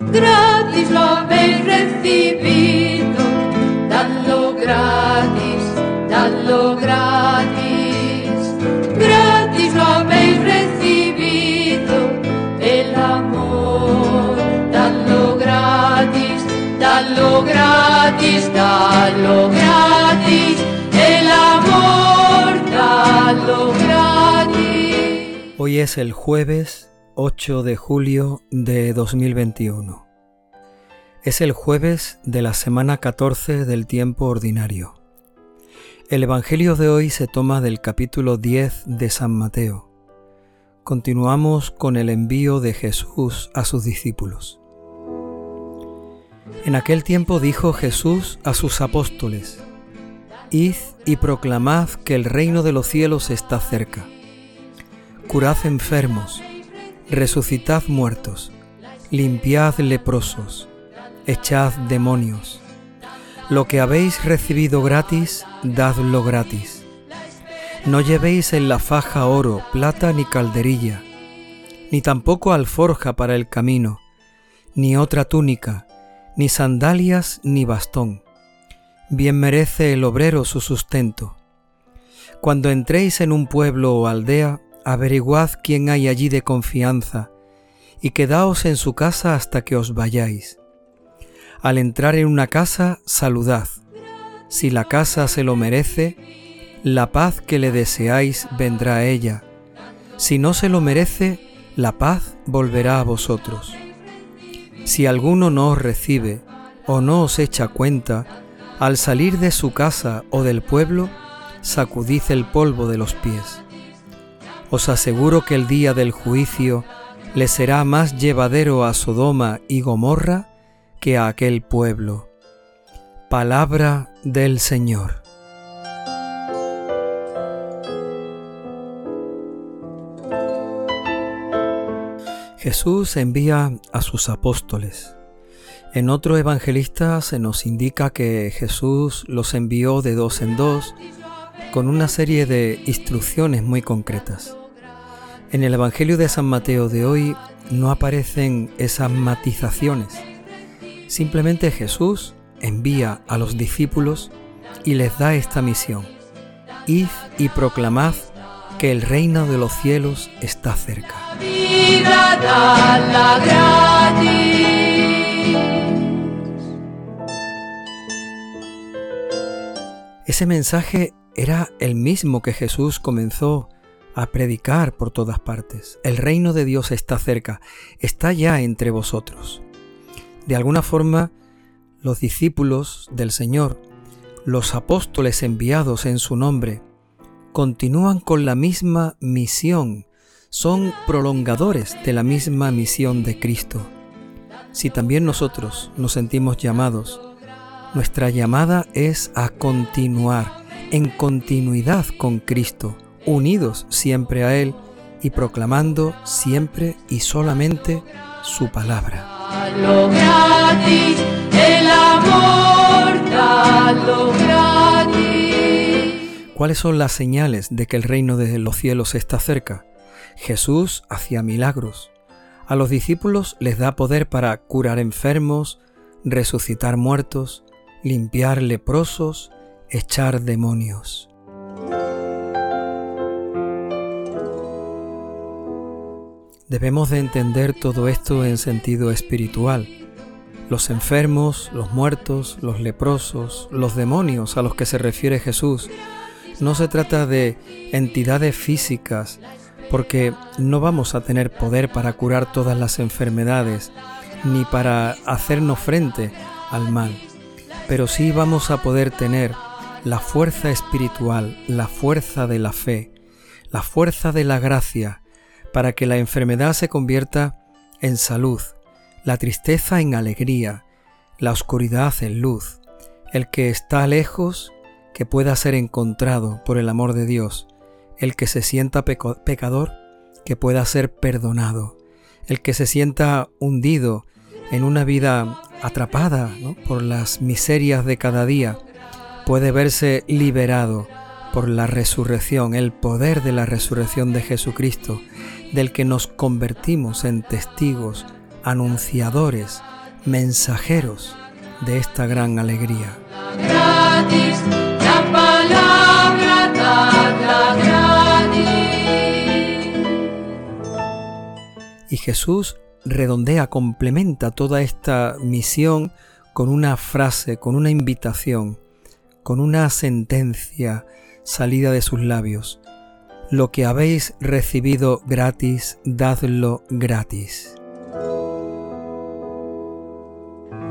gratis lo habéis recibido, dadlo gratis, dadlo gratis, gratis lo habéis recibido, el amor, dadlo gratis, dadlo gratis, dadlo gratis, el amor, dadlo gratis. Hoy es el jueves 8 de julio de 2021. Es el jueves de la semana 14 del tiempo ordinario. El Evangelio de hoy se toma del capítulo 10 de San Mateo. Continuamos con el envío de Jesús a sus discípulos. En aquel tiempo dijo Jesús a sus apóstoles, Id y proclamad que el reino de los cielos está cerca. Curad enfermos, resucitad muertos, limpiad leprosos, echad demonios. Lo que habéis recibido gratis, dadlo gratis. No llevéis en la faja oro, plata ni calderilla, ni tampoco alforja para el camino, ni otra túnica, ni sandalias ni bastón. Bien merece el obrero su sustento. Cuando entréis en un pueblo o aldea, averiguad quién hay allí de confianza, y quedaos en su casa hasta que os vayáis. Al entrar en una casa, saludad. Si la casa se lo merece, la paz que le deseáis vendrá a ella. Si no se lo merece, la paz volverá a vosotros. Si alguno no os recibe o no os echa cuenta, al salir de su casa o del pueblo, sacudid el polvo de los pies. Os aseguro que el día del juicio le será más llevadero a Sodoma y Gomorra que a aquel pueblo. Palabra del Señor. Jesús envía a sus apóstoles. En otro evangelista se nos indica que Jesús los envió de dos en dos con una serie de instrucciones muy concretas. En el Evangelio de San Mateo de hoy no aparecen esas matizaciones. Simplemente Jesús envía a los discípulos y les da esta misión. Id y proclamad que el reino de los cielos está cerca. Ese mensaje era el mismo que Jesús comenzó a predicar por todas partes. El reino de Dios está cerca, está ya entre vosotros. De alguna forma, los discípulos del Señor, los apóstoles enviados en su nombre, continúan con la misma misión, son prolongadores de la misma misión de Cristo. Si también nosotros nos sentimos llamados, nuestra llamada es a continuar en continuidad con Cristo, unidos siempre a Él y proclamando siempre y solamente su palabra. ¿Cuáles son las señales de que el reino de los cielos está cerca? Jesús hacía milagros. A los discípulos les da poder para curar enfermos, resucitar muertos, limpiar leprosos, echar demonios. Debemos de entender todo esto en sentido espiritual. Los enfermos, los muertos, los leprosos, los demonios a los que se refiere Jesús, no se trata de entidades físicas, porque no vamos a tener poder para curar todas las enfermedades, ni para hacernos frente al mal, pero sí vamos a poder tener la fuerza espiritual, la fuerza de la fe, la fuerza de la gracia, para que la enfermedad se convierta en salud, la tristeza en alegría, la oscuridad en luz, el que está lejos que pueda ser encontrado por el amor de Dios, el que se sienta pecador que pueda ser perdonado, el que se sienta hundido en una vida atrapada por las miserias de cada día, puede verse liberado por la resurrección, el poder de la resurrección de Jesucristo, del que nos convertimos en testigos, anunciadores mensajeros de esta gran alegría. Gratis, la palabra dadla gratis. Y Jesús redondea, complementa toda esta misión con una frase, con una invitación, con una sentencia salida de sus labios. Lo que habéis recibido gratis, dadlo gratis.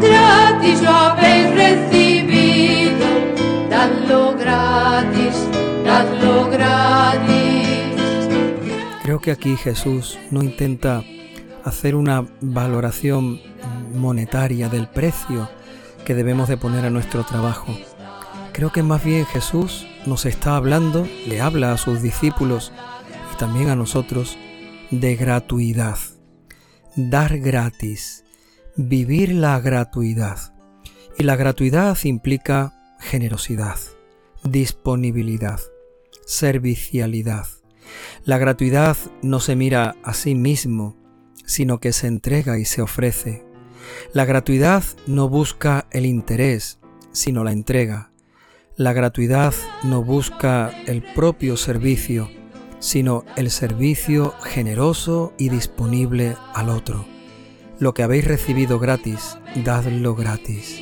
Gratis lo habéis recibido, dadlo gratis, dadlo gratis. Creo que aquí Jesús no intenta hacer una valoración monetaria del precio que debemos de poner a nuestro trabajo. Creo que más bien Jesús nos está hablando, le habla a sus discípulos y también a nosotros de gratuidad. Dar gratis, vivir la gratuidad. Y la gratuidad implica generosidad, disponibilidad, servicialidad. La gratuidad no se mira a sí mismo, sino que se entrega y se ofrece. La gratuidad no busca el interés, sino la entrega. La gratuidad no busca el propio servicio, sino el servicio generoso y disponible al otro. Lo que habéis recibido gratis, dadlo gratis.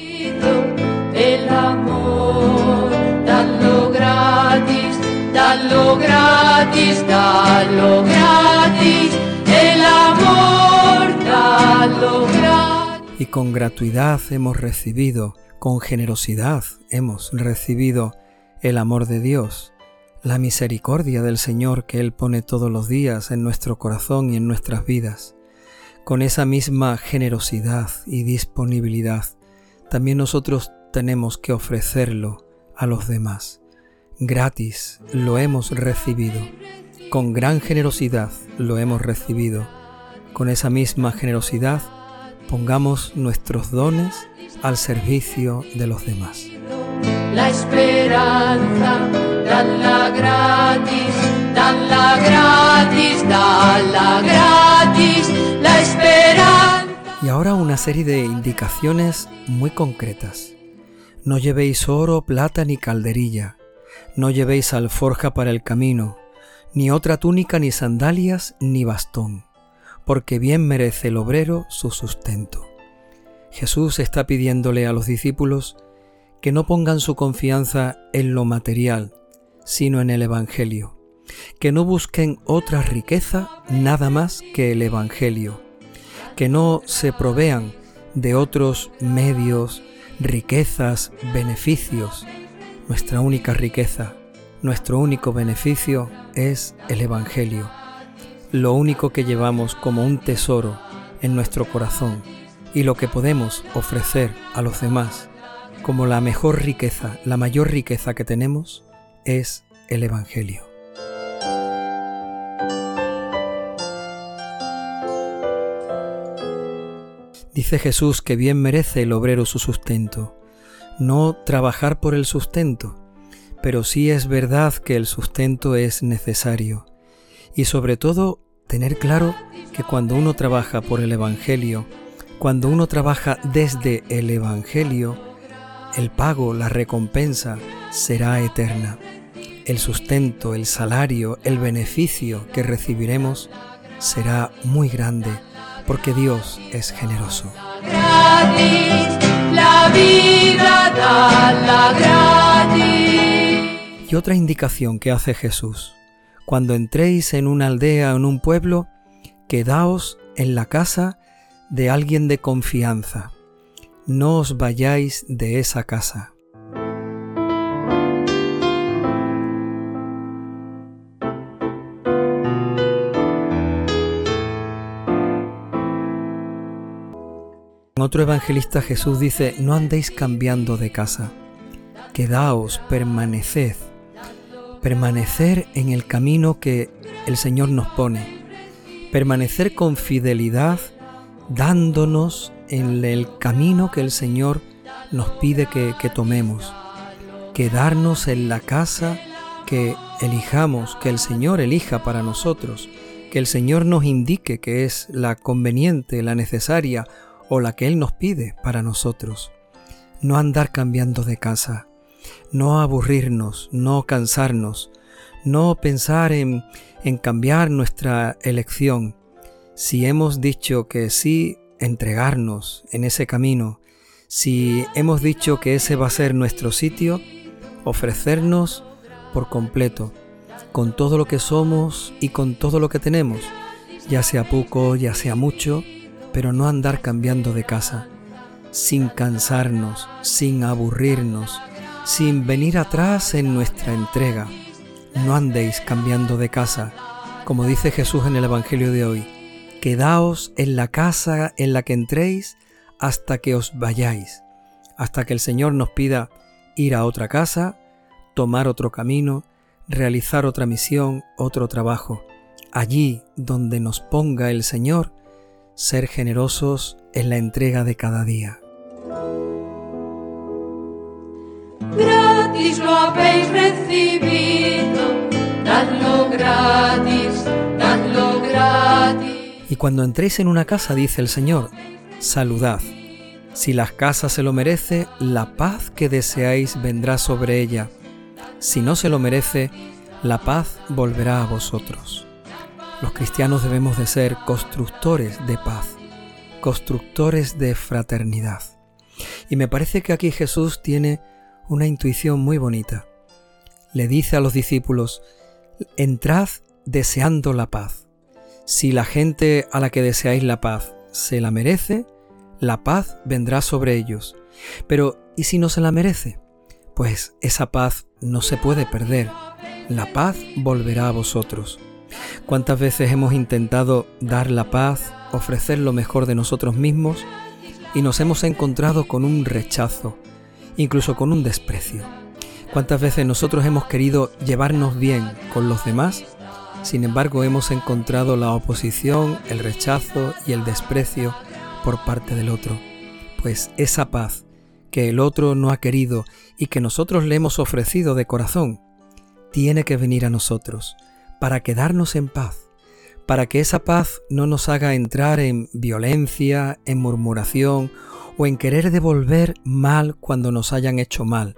El amor, dadlo gratis, dadlo gratis, dadlo gratis. El amor, dadlo gratis. Y con gratuidad hemos recibido, con generosidad hemos recibido el amor de Dios, la misericordia del Señor que Él pone todos los días en nuestro corazón y en nuestras vidas. Con esa misma generosidad y disponibilidad, también nosotros tenemos que ofrecerlo a los demás. Gratis lo hemos recibido, con gran generosidad lo hemos recibido. Con esa misma generosidad pongamos nuestros dones al servicio de los demás. La esperanza, dadla gratis, dadla gratis, dadla gratis. La esperanza. Y ahora una serie de indicaciones muy concretas. No llevéis oro, plata ni calderilla. No llevéis alforja para el camino, ni otra túnica, ni sandalias, ni bastón, porque bien merece el obrero su sustento. Jesús está pidiéndole a los discípulos que no pongan su confianza en lo material, sino en el Evangelio, que no busquen otra riqueza nada más que el Evangelio, que no se provean de otros medios, riquezas, beneficios. Nuestra única riqueza, nuestro único beneficio es el Evangelio, lo único que llevamos como un tesoro en nuestro corazón y lo que podemos ofrecer a los demás como la mejor riqueza, la mayor riqueza que tenemos es el Evangelio. Dice Jesús que bien merece el obrero su sustento, no trabajar por el sustento, pero sí es verdad que el sustento es necesario y sobre todo tener claro que cuando uno trabaja por el Evangelio, cuando uno trabaja desde el Evangelio, el pago, la recompensa será eterna. El sustento, el salario, el beneficio que recibiremos será muy grande porque Dios es generoso. Y otra indicación que hace Jesús, cuando entréis en una aldea o en un pueblo, quedaos en la casa de alguien de confianza. No os vayáis de esa casa. En otro evangelista Jesús dice, no andéis cambiando de casa, quedaos, permaneced, permanecer en el camino que el Señor nos pone, permanecer con fidelidad, dándonos en el camino que el Señor nos pide que, tomemos, quedarnos en la casa que elijamos, que el Señor elija para nosotros, que el Señor nos indique que es la conveniente, la necesaria o la que Él nos pide para nosotros. No andar cambiando de casa, no aburrirnos, no cansarnos, no pensar en, en cambiar nuestra elección. Si hemos dicho que sí, entregarnos en ese camino, si hemos dicho que ese va a ser nuestro sitio, ofrecernos por completo, con todo lo que somos y con todo lo que tenemos, ya sea poco, ya sea mucho, pero no andar cambiando de casa, sin cansarnos, sin aburrirnos, sin venir atrás en nuestra entrega. No andéis cambiando de casa, como dice Jesús en el Evangelio de hoy. Quedaos en la casa en la que entréis hasta que os vayáis, hasta que el Señor nos pida ir a otra casa, tomar otro camino, realizar otra misión, otro trabajo. Allí donde nos ponga el Señor, ser generosos en la entrega de cada día. Gratis lo habéis recibido, dadlo gratis, dadlo gratis. Cuando entréis en una casa, dice el Señor, saludad. Si la casa se lo merece, la paz que deseáis vendrá sobre ella. Si no se lo merece, la paz volverá a vosotros. Los cristianos debemos de ser constructores de paz, constructores de fraternidad. Y me parece que aquí Jesús tiene una intuición muy bonita. Le dice a los discípulos, entrad deseando la paz. Si la gente a la que deseáis la paz se la merece, la paz vendrá sobre ellos. Pero, ¿y si no se la merece? Pues esa paz no se puede perder. La paz volverá a vosotros. ¿Cuántas veces hemos intentado dar la paz, ofrecer lo mejor de nosotros mismos y nos hemos encontrado con un rechazo, incluso con un desprecio? ¿Cuántas veces nosotros hemos querido llevarnos bien con los demás? Sin embargo, hemos encontrado la oposición, el rechazo y el desprecio por parte del otro, pues esa paz que el otro no ha querido y que nosotros le hemos ofrecido de corazón, tiene que venir a nosotros para quedarnos en paz, para que esa paz no nos haga entrar en violencia, en murmuración o en querer devolver mal cuando nos hayan hecho mal.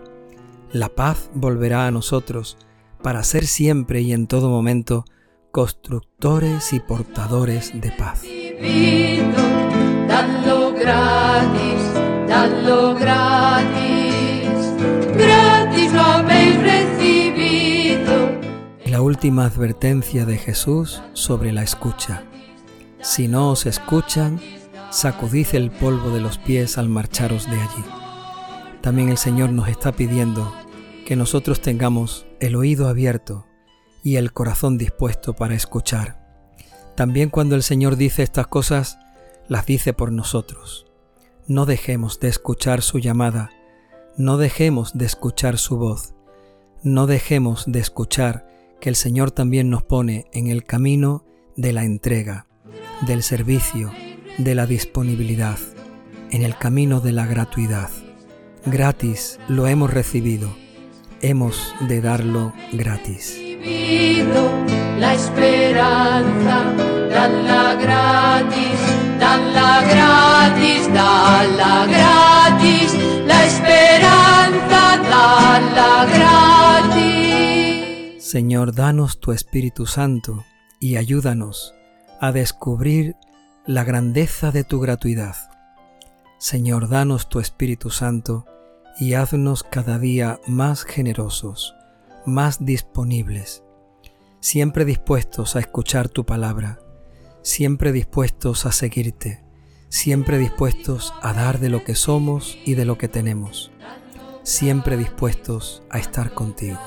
La paz volverá a nosotros para ser siempre y en todo momento constructores y portadores de paz dadlo gratis, dadlo gratis, gratis lo habéis recibido. La última advertencia de Jesús sobre la escucha. Si no os escuchan, sacudid el polvo de los pies al marcharos de allí. También el Señor nos está pidiendo que nosotros tengamos el oído abierto y el corazón dispuesto para escuchar. También cuando el Señor dice estas cosas, las dice por nosotros. No dejemos de escuchar su llamada, no dejemos de escuchar su voz, no dejemos de escuchar que el Señor también nos pone en el camino de la entrega, del servicio, de la disponibilidad, en el camino de la gratuidad. Gratis lo hemos recibido, hemos de darlo gratis. La esperanza, la gratis dalla gratis, dalla gratis, la esperanza, dalla gratis. Señor, danos tu Espíritu Santo y ayúdanos a descubrir la grandeza de tu gratuidad. Señor, danos tu Espíritu Santo y haznos cada día más generosos, más disponibles, siempre dispuestos a escuchar tu palabra siempre dispuestos a seguirte, siempre dispuestos a dar de lo que somos y de lo que tenemos, siempre dispuestos a estar contigo.